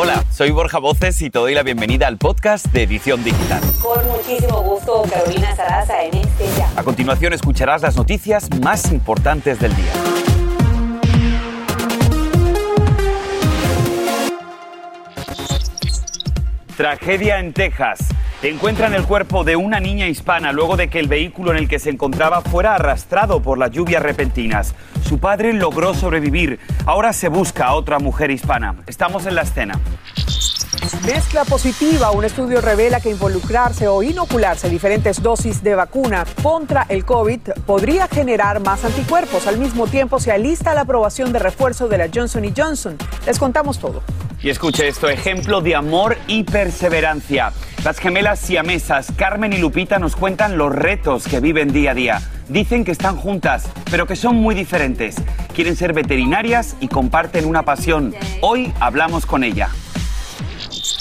Hola, soy Borja Voces y te doy la bienvenida al podcast de Edición Digital. Con muchísimo gusto, Carolina Sarasa en este ya. A continuación escucharás las noticias más importantes del día. Tragedia en Texas. Encuentran el cuerpo de una niña hispana luego de que el vehículo en el que se encontraba fuera arrastrado por las lluvias repentinas. Su padre logró sobrevivir. Ahora se busca a otra mujer hispana. Estamos en la escena. Mezcla positiva. Un estudio revela que involucrarse o inocularse diferentes dosis de vacuna contra el COVID podría generar más anticuerpos. Al mismo tiempo se alista la aprobación de refuerzo de la Johnson Johnson. Les contamos todo. Y escuche esto, ejemplo de amor y perseverancia. Las gemelas siamesas Carmen y Lupita nos cuentan los retos que viven día a día. Dicen que están juntas, pero que son muy diferentes. Quieren ser veterinarias y comparten una pasión. Hoy hablamos con ella. Thank you.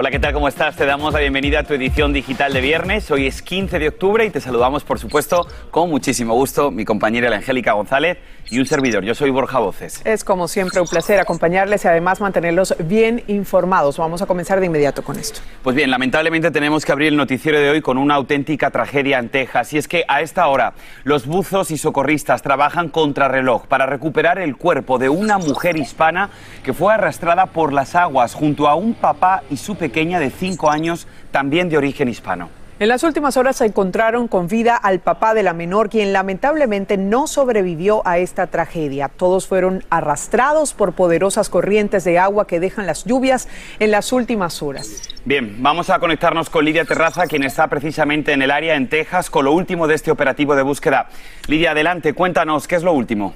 Hola, ¿qué tal? ¿Cómo estás? Te damos la bienvenida a tu edición digital de viernes. Hoy es 15 de octubre y te saludamos, por supuesto, con muchísimo gusto, mi compañera la Angélica González y un servidor. Yo soy Borja Voces. Es como siempre un placer acompañarles y además mantenerlos bien informados. Vamos a comenzar de inmediato con esto. Pues bien, lamentablemente tenemos que abrir el noticiero de hoy con una auténtica tragedia en Texas. Y es que a esta hora los buzos y socorristas trabajan contra reloj para recuperar el cuerpo de una mujer hispana que fue arrastrada por las aguas junto a un papá y su pequeña de 5 años, también de origen hispano. En las últimas horas se encontraron con vida al papá de la menor, quien lamentablemente no sobrevivió a esta tragedia. Todos fueron arrastrados por poderosas corrientes de agua que dejan las lluvias en las últimas horas. Bien, vamos a conectarnos con Lidia Terraza, quien está precisamente en el área en Texas con lo último de este operativo de búsqueda. Lidia, adelante, cuéntanos, ¿qué es lo último?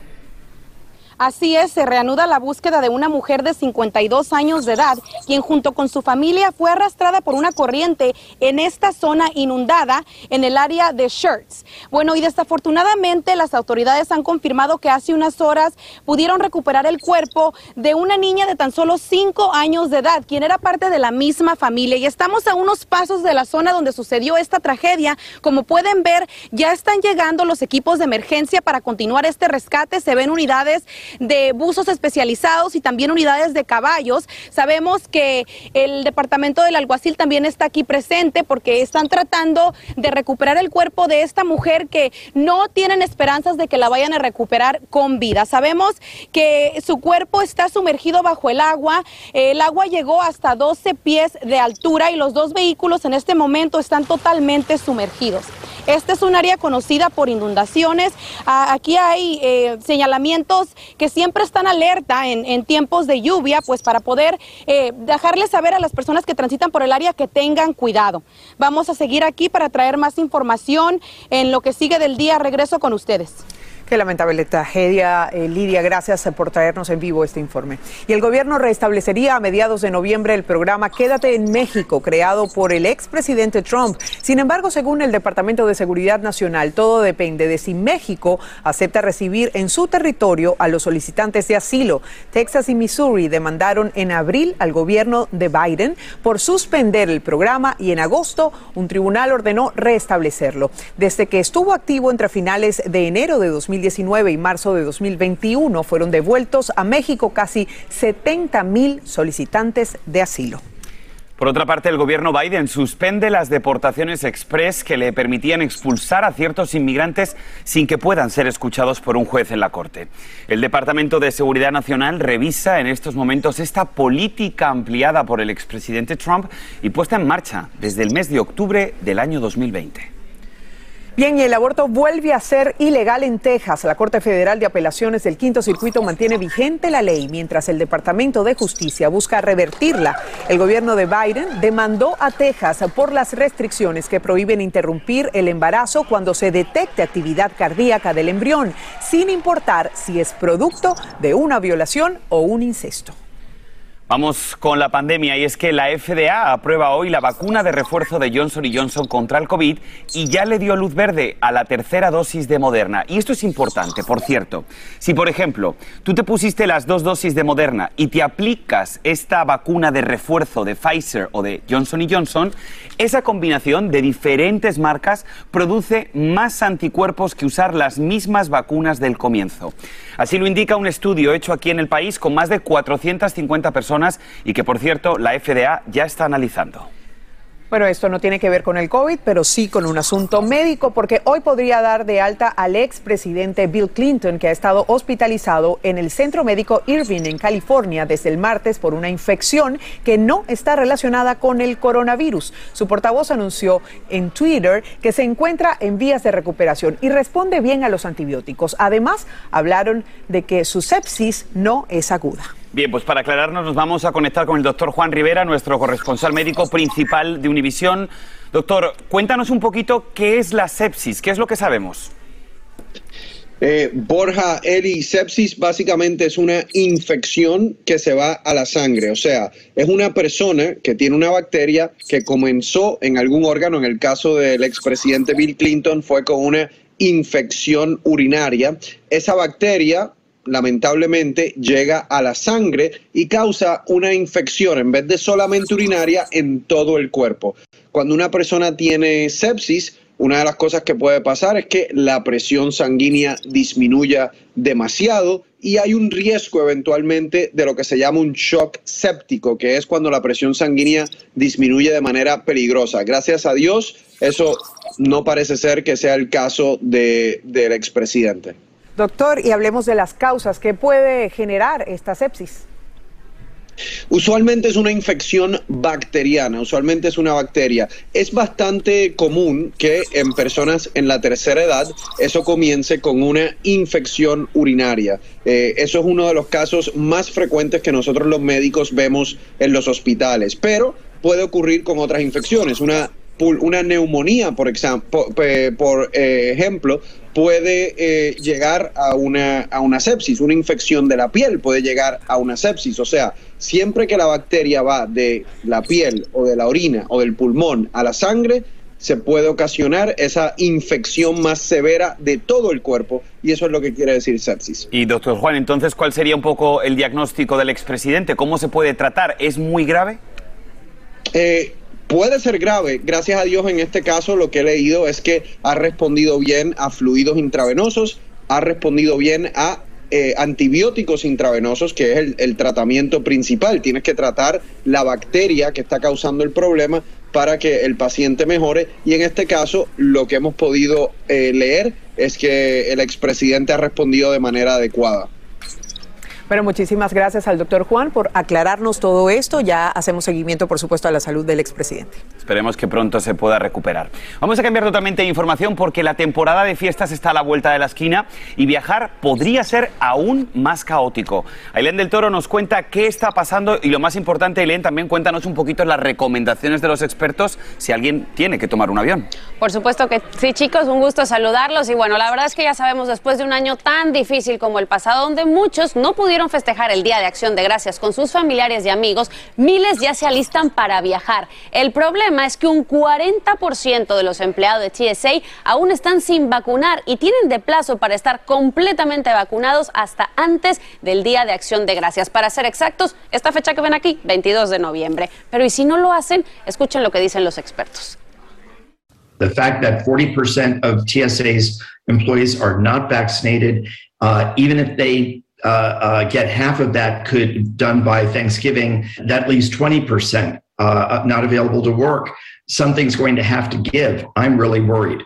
Así es, se reanuda la búsqueda de una mujer de 52 años de edad, quien junto con su familia fue arrastrada por una corriente en esta zona inundada en el área de Shirts. Bueno, y desafortunadamente las autoridades han confirmado que hace unas horas pudieron recuperar el cuerpo de una niña de tan solo 5 años de edad, quien era parte de la misma familia. Y estamos a unos pasos de la zona donde sucedió esta tragedia. Como pueden ver, ya están llegando los equipos de emergencia para continuar este rescate. Se ven unidades de buzos especializados y también unidades de caballos. Sabemos que el departamento del alguacil también está aquí presente porque están tratando de recuperar el cuerpo de esta mujer que no tienen esperanzas de que la vayan a recuperar con vida. Sabemos que su cuerpo está sumergido bajo el agua. El agua llegó hasta 12 pies de altura y los dos vehículos en este momento están totalmente sumergidos. Este es un área conocida por inundaciones. Aquí hay eh, señalamientos que siempre están alerta en, tiempos de lluvia, pues para poder eh, dejarles saber a las personas que transitan por el área que tengan cuidado. Vamos a seguir aquí para traer más información en lo que sigue del día. Regreso con ustedes. Qué lamentable tragedia, eh, Lidia. Gracias por traernos en vivo este informe. Y el gobierno restablecería a mediados de noviembre el programa Quédate en México, creado por el expresidente Trump. Sin embargo, según el Departamento de Seguridad Nacional, todo depende de si México acepta recibir en su territorio a los solicitantes de asilo. Texas y Missouri demandaron en abril al gobierno de Biden por suspender el programa y en agosto un tribunal ordenó restablecerlo. Desde que estuvo activo entre finales de enero de 2020, 2019 y marzo de 2021 fueron devueltos a México casi 70 mil solicitantes de asilo. Por otra parte, el gobierno Biden suspende las deportaciones express que le permitían expulsar a ciertos inmigrantes sin que puedan ser escuchados por un juez en la Corte. El Departamento de Seguridad Nacional revisa en estos momentos esta política ampliada por el expresidente Trump y puesta en marcha desde el mes de octubre del año 2020. Bien, y el aborto vuelve a ser ilegal en Texas. La Corte Federal de Apelaciones del Quinto Circuito mantiene vigente la ley mientras el Departamento de Justicia busca revertirla. El gobierno de Biden demandó a Texas por las restricciones que prohíben interrumpir el embarazo cuando se detecte actividad cardíaca del embrión, sin importar si es producto de una violación o un incesto. Vamos con la pandemia y es que la FDA aprueba hoy la vacuna de refuerzo de Johnson Johnson contra el COVID y ya le dio luz verde a la tercera dosis de Moderna. Y esto es importante, por cierto. Si, por ejemplo, tú te pusiste las dos dosis de Moderna y te aplicas esta vacuna de refuerzo de Pfizer o de Johnson Johnson, esa combinación de diferentes marcas produce más anticuerpos que usar las mismas vacunas del comienzo. Así lo indica un estudio hecho aquí en el país con más de 450 personas y que, por cierto, la FDA ya está analizando. Bueno, esto no tiene que ver con el COVID, pero sí con un asunto médico, porque hoy podría dar de alta al expresidente Bill Clinton, que ha estado hospitalizado en el Centro Médico Irving, en California, desde el martes por una infección que no está relacionada con el coronavirus. Su portavoz anunció en Twitter que se encuentra en vías de recuperación y responde bien a los antibióticos. Además, hablaron de que su sepsis no es aguda. Bien, pues para aclararnos nos vamos a conectar con el doctor Juan Rivera, nuestro corresponsal médico principal de Univisión. Doctor, cuéntanos un poquito qué es la sepsis, qué es lo que sabemos. Eh, Borja, Eli, sepsis básicamente es una infección que se va a la sangre, o sea, es una persona que tiene una bacteria que comenzó en algún órgano, en el caso del expresidente Bill Clinton fue con una infección urinaria. Esa bacteria lamentablemente llega a la sangre y causa una infección en vez de solamente urinaria en todo el cuerpo. Cuando una persona tiene sepsis, una de las cosas que puede pasar es que la presión sanguínea disminuya demasiado y hay un riesgo eventualmente de lo que se llama un shock séptico, que es cuando la presión sanguínea disminuye de manera peligrosa. Gracias a Dios, eso no parece ser que sea el caso de, del expresidente. Doctor, y hablemos de las causas. ¿Qué puede generar esta sepsis? Usualmente es una infección bacteriana, usualmente es una bacteria. Es bastante común que en personas en la tercera edad eso comience con una infección urinaria. Eh, eso es uno de los casos más frecuentes que nosotros los médicos vemos en los hospitales, pero puede ocurrir con otras infecciones. Una una neumonía, por, por eh, ejemplo, puede eh, llegar a una, a una sepsis, una infección de la piel puede llegar a una sepsis. O sea, siempre que la bacteria va de la piel o de la orina o del pulmón a la sangre, se puede ocasionar esa infección más severa de todo el cuerpo y eso es lo que quiere decir sepsis. Y doctor Juan, entonces, ¿cuál sería un poco el diagnóstico del expresidente? ¿Cómo se puede tratar? ¿Es muy grave? Eh, puede ser grave. Gracias a Dios en este caso lo que he leído es que ha respondido bien a fluidos intravenosos, ha respondido bien a eh, antibióticos intravenosos, que es el, tratamiento principal. Tienes que tratar la bacteria que está causando el problema para que el paciente mejore. Y en este caso lo que hemos podido eh, leer es que el expresidente ha respondido de manera adecuada. Bueno, muchísimas gracias al doctor Juan por aclararnos todo esto. Ya hacemos seguimiento, por supuesto, a la salud del expresidente. Esperemos que pronto se pueda recuperar. Vamos a cambiar totalmente de información porque la temporada de fiestas está a la vuelta de la esquina y viajar podría ser aún más caótico. Ailén del Toro nos cuenta qué está pasando y lo más importante, Ailén, también cuéntanos un poquito las recomendaciones de los expertos si alguien tiene que tomar un avión. Por supuesto que sí, chicos, un gusto saludarlos y bueno, la verdad es que ya sabemos después de un año tan difícil como el pasado, donde muchos no pudieron pudieron festejar el Día de Acción de Gracias con sus familiares y amigos, miles ya se alistan para viajar. El problema es que un 40% de los empleados de TSA aún están sin vacunar y tienen de plazo para estar completamente vacunados hasta antes del Día de Acción de Gracias. Para ser exactos, esta fecha que ven aquí, 22 de noviembre. Pero ¿y si no lo hacen? Escuchen lo que dicen los expertos. The fact that 40% of TSA's employees are not vaccinated, uh, even if they uh, uh, get half of that could done by Thanksgiving. That leaves 20% uh, not available to work. Something's going to have to give. I'm really worried.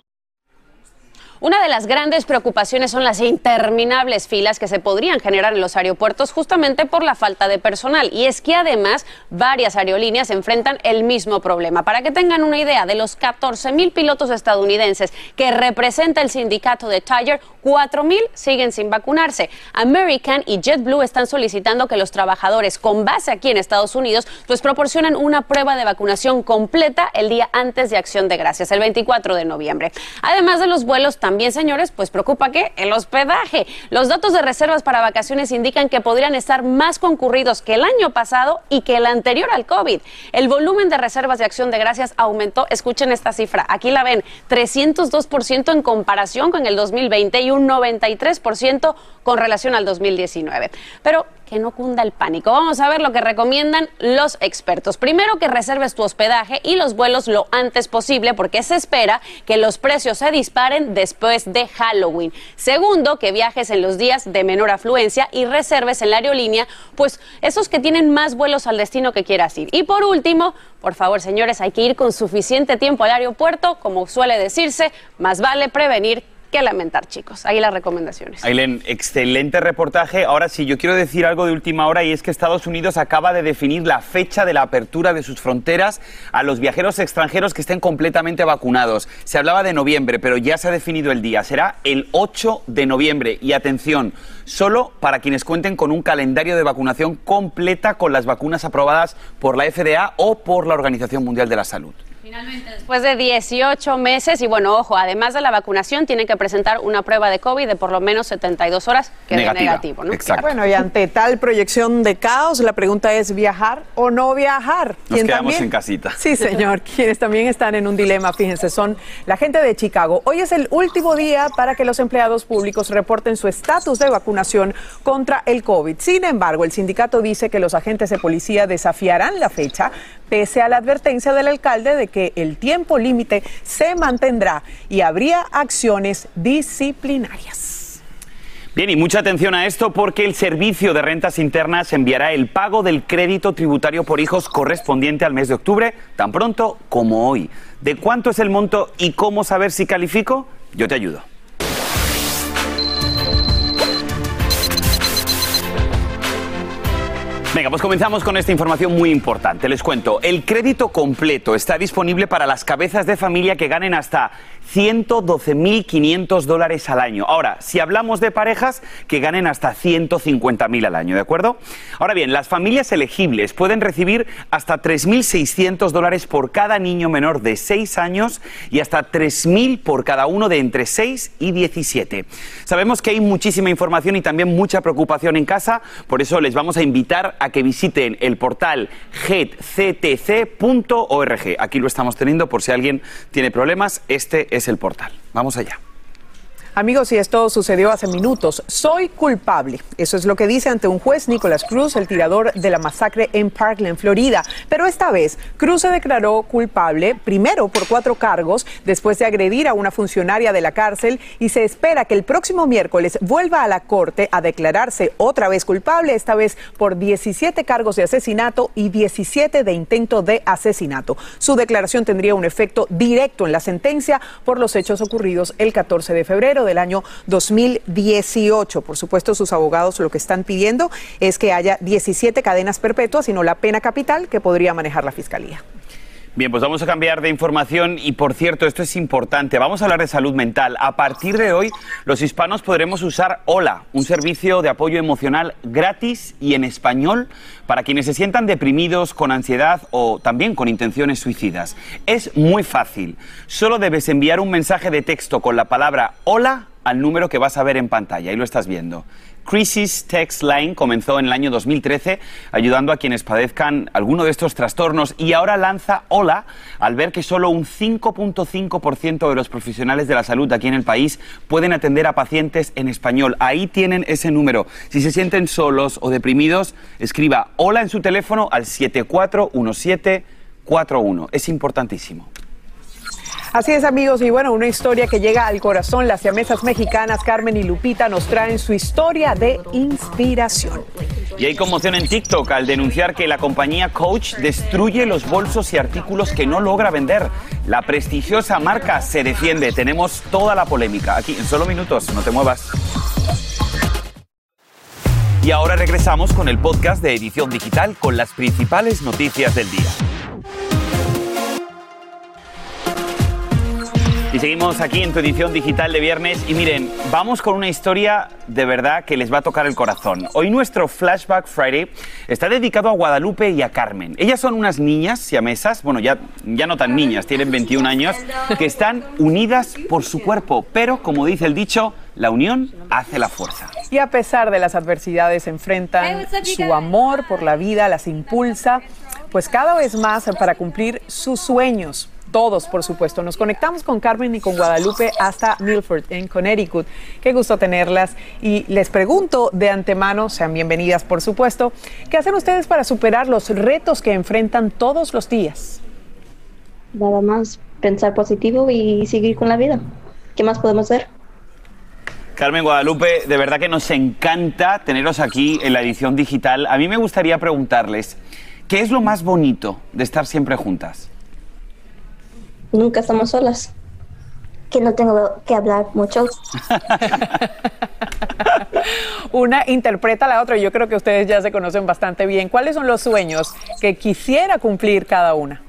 Una de las grandes preocupaciones son las interminables filas que se podrían generar en los aeropuertos justamente por la falta de personal. Y es que además varias aerolíneas enfrentan el mismo problema. Para que tengan una idea, de los 14 mil pilotos estadounidenses que representa el sindicato de Tiger, 4 mil siguen sin vacunarse. American y JetBlue están solicitando que los trabajadores con base aquí en Estados Unidos pues proporcionen una prueba de vacunación completa el día antes de Acción de Gracias, el 24 de noviembre. Además de los vuelos, también, señores, pues preocupa que el hospedaje. Los datos de reservas para vacaciones indican que podrían estar más concurridos que el año pasado y que el anterior al COVID. El volumen de reservas de acción de gracias aumentó, escuchen esta cifra, aquí la ven, 302% en comparación con el 2020 y un 93% con relación al 2019. Pero que no cunda el pánico. Vamos a ver lo que recomiendan los expertos. Primero, que reserves tu hospedaje y los vuelos lo antes posible porque se espera que los precios se disparen después de Halloween. Segundo, que viajes en los días de menor afluencia y reserves en la aerolínea, pues esos que tienen más vuelos al destino que quieras ir. Y por último, por favor, señores, hay que ir con suficiente tiempo al aeropuerto, como suele decirse, más vale prevenir que lamentar, chicos. Ahí las recomendaciones. Aileen, excelente reportaje. Ahora sí, yo quiero decir algo de última hora y es que Estados Unidos acaba de definir la fecha de la apertura de sus fronteras a los viajeros extranjeros que estén completamente vacunados. Se hablaba de noviembre, pero ya se ha definido el día. Será el 8 de noviembre. Y atención, solo para quienes cuenten con un calendario de vacunación completa con las vacunas aprobadas por la FDA o por la Organización Mundial de la Salud. Finalmente, después de 18 meses, y bueno, ojo, además de la vacunación, tienen que presentar una prueba de COVID de por lo menos 72 horas, que es negativo, ¿no? Exacto. Bueno, y ante tal proyección de caos, la pregunta es viajar o no viajar. Nos quedamos en casita. Sí, señor. Quienes también están en un dilema, fíjense, son la gente de Chicago. Hoy es el último día para que los empleados públicos reporten su estatus de vacunación contra el COVID. Sin embargo, el sindicato dice que los agentes de policía desafiarán la fecha, pese a la advertencia del alcalde de que el tiempo límite se mantendrá y habría acciones disciplinarias. Bien, y mucha atención a esto porque el Servicio de Rentas Internas enviará el pago del crédito tributario por hijos correspondiente al mes de octubre, tan pronto como hoy. ¿De cuánto es el monto y cómo saber si califico? Yo te ayudo. Venga, pues comenzamos con esta información muy importante. Les cuento, el crédito completo está disponible para las cabezas de familia que ganen hasta 112.500 dólares al año. Ahora, si hablamos de parejas que ganen hasta 150.000 al año, ¿de acuerdo? Ahora bien, las familias elegibles pueden recibir hasta 3.600 dólares por cada niño menor de 6 años y hasta 3.000 por cada uno de entre 6 y 17. Sabemos que hay muchísima información y también mucha preocupación en casa, por eso les vamos a invitar a que visiten el portal getctc.org. Aquí lo estamos teniendo por si alguien tiene problemas. Este es el portal. Vamos allá. Amigos, y esto sucedió hace minutos. Soy culpable. Eso es lo que dice ante un juez Nicolás Cruz, el tirador de la masacre en Parkland, Florida. Pero esta vez, Cruz se declaró culpable primero por cuatro cargos después de agredir a una funcionaria de la cárcel y se espera que el próximo miércoles vuelva a la corte a declararse otra vez culpable, esta vez por 17 cargos de asesinato y 17 de intento de asesinato. Su declaración tendría un efecto directo en la sentencia por los hechos ocurridos el 14 de febrero del año 2018. Por supuesto, sus abogados lo que están pidiendo es que haya 17 cadenas perpetuas y no la pena capital que podría manejar la Fiscalía. Bien, pues vamos a cambiar de información y por cierto, esto es importante, vamos a hablar de salud mental. A partir de hoy, los hispanos podremos usar Hola, un servicio de apoyo emocional gratis y en español para quienes se sientan deprimidos, con ansiedad o también con intenciones suicidas. Es muy fácil, solo debes enviar un mensaje de texto con la palabra Hola al número que vas a ver en pantalla, ahí lo estás viendo. Crisis Text Line comenzó en el año 2013 ayudando a quienes padezcan alguno de estos trastornos y ahora lanza Hola al ver que solo un 5.5% de los profesionales de la salud aquí en el país pueden atender a pacientes en español. Ahí tienen ese número. Si se sienten solos o deprimidos, escriba Hola en su teléfono al 741741. Es importantísimo. Así es, amigos, y bueno, una historia que llega al corazón. Las siamesas mexicanas Carmen y Lupita nos traen su historia de inspiración. Y hay conmoción en TikTok al denunciar que la compañía Coach destruye los bolsos y artículos que no logra vender. La prestigiosa marca se defiende. Tenemos toda la polémica aquí en solo minutos. No te muevas. Y ahora regresamos con el podcast de Edición Digital con las principales noticias del día. Y seguimos aquí en tu edición digital de viernes y miren, vamos con una historia de verdad que les va a tocar el corazón. Hoy nuestro Flashback Friday está dedicado a Guadalupe y a Carmen. Ellas son unas niñas siamesas, bueno, ya, ya no tan niñas, tienen 21 años, que están unidas por su cuerpo, pero como dice el dicho, la unión hace la fuerza. Y a pesar de las adversidades enfrentan su amor por la vida, las impulsa, pues cada vez más para cumplir sus sueños todos, por supuesto. Nos conectamos con Carmen y con Guadalupe hasta Milford, en Connecticut. Qué gusto tenerlas. Y les pregunto de antemano, sean bienvenidas, por supuesto, ¿qué hacen ustedes para superar los retos que enfrentan todos los días? Nada más pensar positivo y seguir con la vida. ¿Qué más podemos hacer? Carmen Guadalupe, de verdad que nos encanta teneros aquí en la edición digital. A mí me gustaría preguntarles, ¿qué es lo más bonito de estar siempre juntas? Nunca estamos solas. Que no tengo que hablar mucho. Una interpreta a la otra. Yo creo que ustedes ya se conocen bastante bien. ¿Cuáles son los sueños que quisiera cumplir cada una?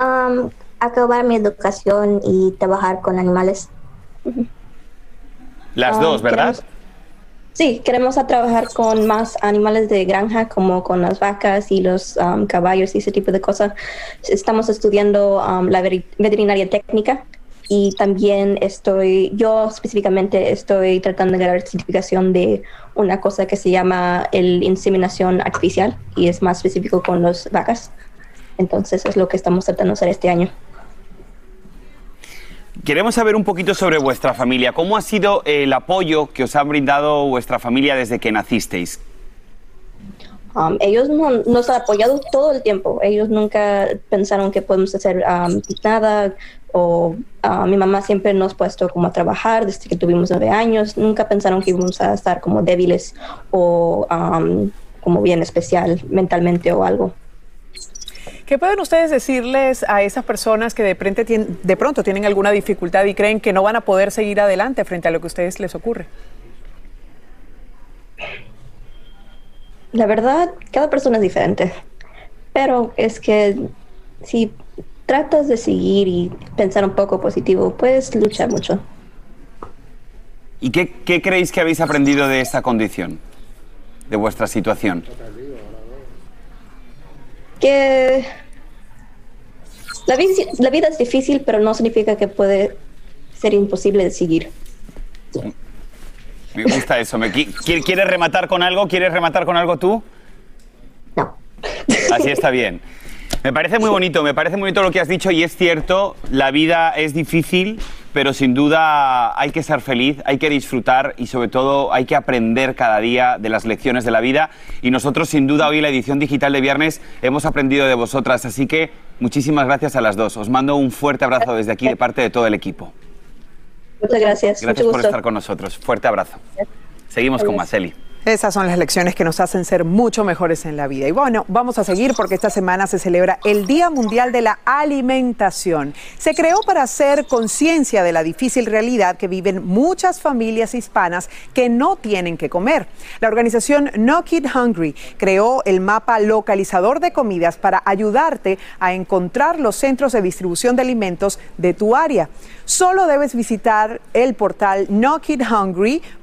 Um, acabar mi educación y trabajar con animales. Las dos, ¿verdad? Sí, queremos trabajar con más animales de granja, como con las vacas y los um, caballos y ese tipo de cosas. Estamos estudiando um, la veterinaria técnica y también estoy, yo específicamente estoy tratando de ganar certificación de una cosa que se llama el inseminación artificial y es más específico con las vacas. Entonces es lo que estamos tratando de hacer este año. Queremos saber un poquito sobre vuestra familia. ¿Cómo ha sido el apoyo que os ha brindado vuestra familia desde que nacisteis? Um, ellos nos han apoyado todo el tiempo. Ellos nunca pensaron que podemos hacer um, nada. O uh, mi mamá siempre nos ha puesto como a trabajar desde que tuvimos nueve años. Nunca pensaron que íbamos a estar como débiles o um, como bien especial mentalmente o algo. ¿Qué pueden ustedes decirles a esas personas que de, de pronto tienen alguna dificultad y creen que no van a poder seguir adelante frente a lo que a ustedes les ocurre? La verdad, cada persona es diferente, pero es que si tratas de seguir y pensar un poco positivo, puedes luchar mucho. ¿Y qué, qué creéis que habéis aprendido de esta condición, de vuestra situación? Que la, vida es difícil, pero no significa que puede ser imposible de seguir. Me gusta eso. Me, ¿Quieres rematar con algo? ¿Quieres rematar con algo tú? No. Así está bien. Me parece muy bonito, me parece muy bonito lo que has dicho y es cierto, la vida es difícil, pero sin duda hay que ser feliz, hay que disfrutar y sobre todo hay que aprender cada día de las lecciones de la vida y nosotros sin duda hoy en la edición digital de viernes hemos aprendido de vosotras, así que muchísimas gracias a las dos. Os mando un fuerte abrazo desde aquí de parte de todo el equipo. Muchas gracias. Gracias por estar con nosotros. Fuerte abrazo. Seguimos con Maceli. Esas son las lecciones que nos hacen ser mucho mejores en la vida. Y bueno, vamos a seguir porque esta semana se celebra el Día Mundial de la Alimentación. Se creó para hacer conciencia de la difícil realidad que viven muchas familias hispanas que no tienen que comer. La organización No Kid Hungry creó el mapa localizador de comidas para ayudarte a encontrar los centros de distribución de alimentos de tu área. Solo debes visitar el portal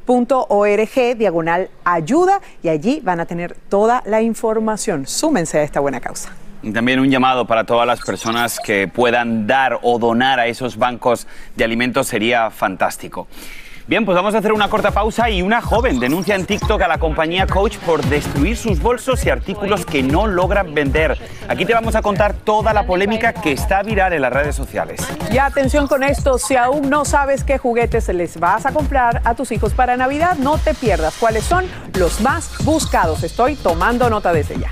nokidhungry.org diagonal ayuda y allí van a tener toda la información. Súmense a esta buena causa. Y también un llamado para todas las personas que puedan dar o donar a esos bancos de alimentos sería fantástico. Bien, pues vamos a hacer una corta pausa y una joven denuncia en TikTok a la compañía Coach por destruir sus bolsos y artículos que no logran vender. Aquí te vamos a contar toda la polémica que está viral en las redes sociales. Y atención con esto, si aún no sabes qué juguetes les vas a comprar a tus hijos para Navidad, no te pierdas cuáles son los más buscados. Estoy tomando nota desde ya.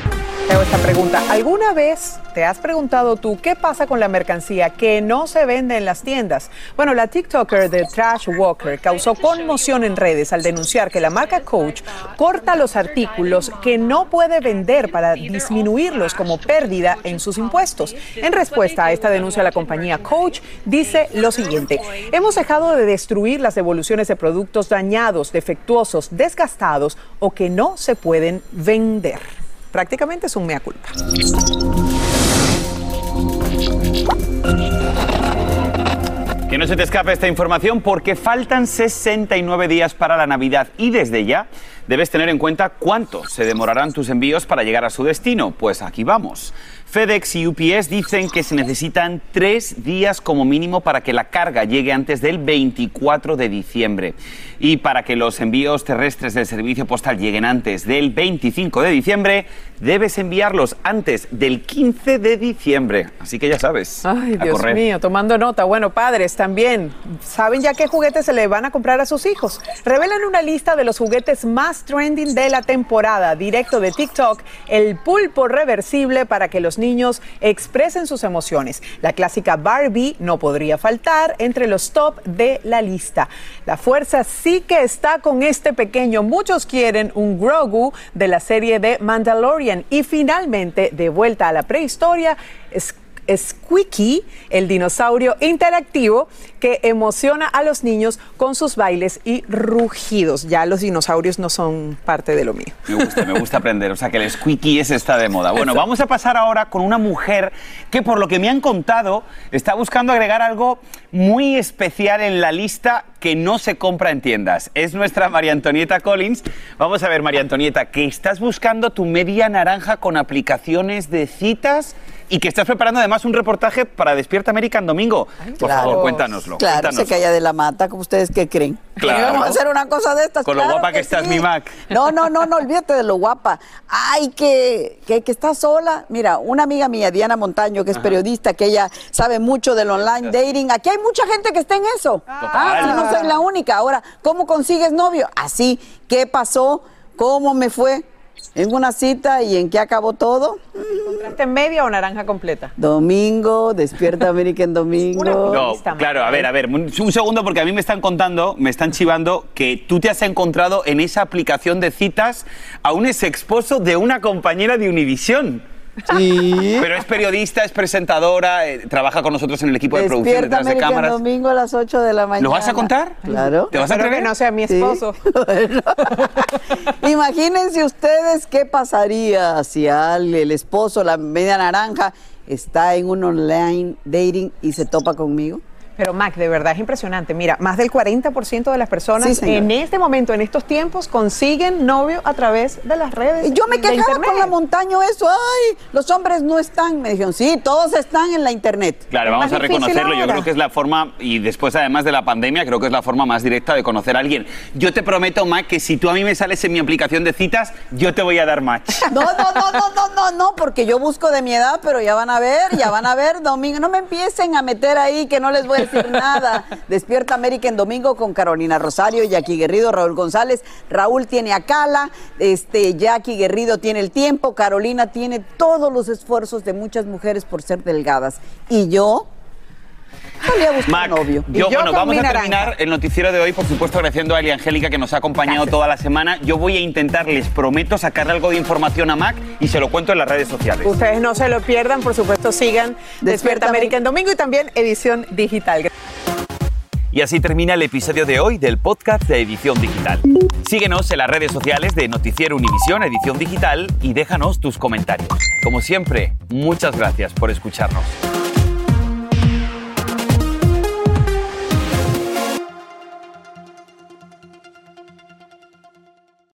Esta pregunta. ¿Alguna vez te has preguntado tú qué pasa con la mercancía que no se vende en las tiendas? Bueno, la TikToker de Trash Walker causó conmoción en redes al denunciar que la marca Coach corta los artículos que no puede vender para disminuirlos como pérdida en sus impuestos. En respuesta a esta denuncia, la compañía Coach dice lo siguiente. Hemos dejado de destruir las devoluciones de productos dañados, defectuosos, desgastados o que no se pueden vender prácticamente es un mea culpa. Que no se te escape esta información porque faltan 69 días para la Navidad y desde ya debes tener en cuenta cuánto se demorarán tus envíos para llegar a su destino. Pues aquí vamos. FedEx y UPS dicen que se necesitan tres días como mínimo para que la carga llegue antes del 24 de diciembre. Y para que los envíos terrestres del servicio postal lleguen antes del 25 de diciembre, debes enviarlos antes del 15 de diciembre. Así que ya sabes. Ay, Dios mío, tomando nota. Bueno, padres también, ¿saben ya qué juguetes se le van a comprar a sus hijos? Revelan una lista de los juguetes más trending de la temporada, directo de TikTok, el pulpo reversible para que los niños expresen sus emociones. La clásica Barbie no podría faltar entre los top de la lista. La fuerza sí que está con este pequeño. Muchos quieren un Grogu de la serie de Mandalorian. Y finalmente, de vuelta a la prehistoria, Squeaky, el dinosaurio interactivo que emociona a los niños con sus bailes y rugidos. Ya los dinosaurios no son parte de lo mío. Me gusta, me gusta aprender. O sea que el Squeaky ese está de moda. Bueno, vamos a pasar ahora con una mujer que por lo que me han contado está buscando agregar algo muy especial en la lista que no se compra en tiendas. Es nuestra María Antonieta Collins. Vamos a ver, María Antonieta, que estás buscando tu media naranja con aplicaciones de citas y que estás preparando además un reportaje para Despierta América en domingo. Por favor, cuéntanoslo. Claro, cuéntanoslo. se calla de la mata, como ustedes que creen. Claro. Vamos a hacer una cosa de estas. Con lo guapa que, estás, sí. mi Mac. No, no, no, no, olvídate de lo guapa. Ay, que, que, que estás sola. Mira, una amiga mía, Diana Montaño, que es periodista, que ella sabe mucho del online dating. Aquí hay mucha gente que está en eso. Ah, sí, no soy la única. Ahora, ¿cómo consigues novio? Así, ¿qué pasó? ¿Cómo me fue? En una cita y en qué acabó todo. ¿Compraste media o naranja completa? Domingo, despierta América en domingo. No, claro, a ver, a ver, un un segundo porque a mí me están contando, me están chivando que tú te has encontrado en esa aplicación de citas a un ex esposo de una compañera de Univisión. Sí. Pero es periodista, es presentadora, eh, trabaja con nosotros en el equipo de producción detrás de cámaras. domingo a las 8 de la mañana. ¿Lo vas a contar? Claro. ¿Te vas a Espero que atrever? no sea mi Sí. esposo. Bueno. Imagínense ustedes qué pasaría si al, el esposo, la media naranja, está en un online dating y se topa conmigo. Pero Mac, de verdad es impresionante. Mira, más del 40% de las personas Sí, en este momento, en estos tiempos, consiguen novio a través de las redes. Y yo me quejaba internet. con la montaña eso, ay, los hombres no están. Me dijeron, sí, todos están en la internet. Claro, Es vamos a reconocerlo. Yo creo que es la forma, y después además de la pandemia, creo que es la forma más directa de conocer a alguien. Yo te prometo, Mac, que si tú a mí me sales en mi aplicación de citas, yo te voy a dar match. No, no, no, no, no, no, no, porque yo busco de mi edad, pero ya van a ver, ya van a ver, domingo. No me empiecen a meter ahí que no les voy a nada. Despierta América en domingo con Carolina Rosario, Jackie Guerrido, Raúl González. Raúl tiene a Cala, este, Jackie Guerrido tiene el tiempo, Carolina tiene todos los esfuerzos de muchas mujeres por ser delgadas. Y yo buscar Mac, novio. yo, Y yo bueno, vamos a naranja. terminar el noticiero de hoy, por supuesto, agradeciendo a Eli Angélica que nos ha acompañado toda la semana. Yo voy a intentar, les prometo, sacarle algo de información a Mac y se lo cuento en las redes sociales. Ustedes no se lo pierdan, por supuesto, sigan Despierta, Despierta América en domingo y también edición digital. Y así termina el episodio de hoy del podcast de Edición Digital. Síguenos en las redes sociales de Noticiero Univisión Edición Digital y déjanos tus comentarios. Como siempre, muchas gracias por escucharnos.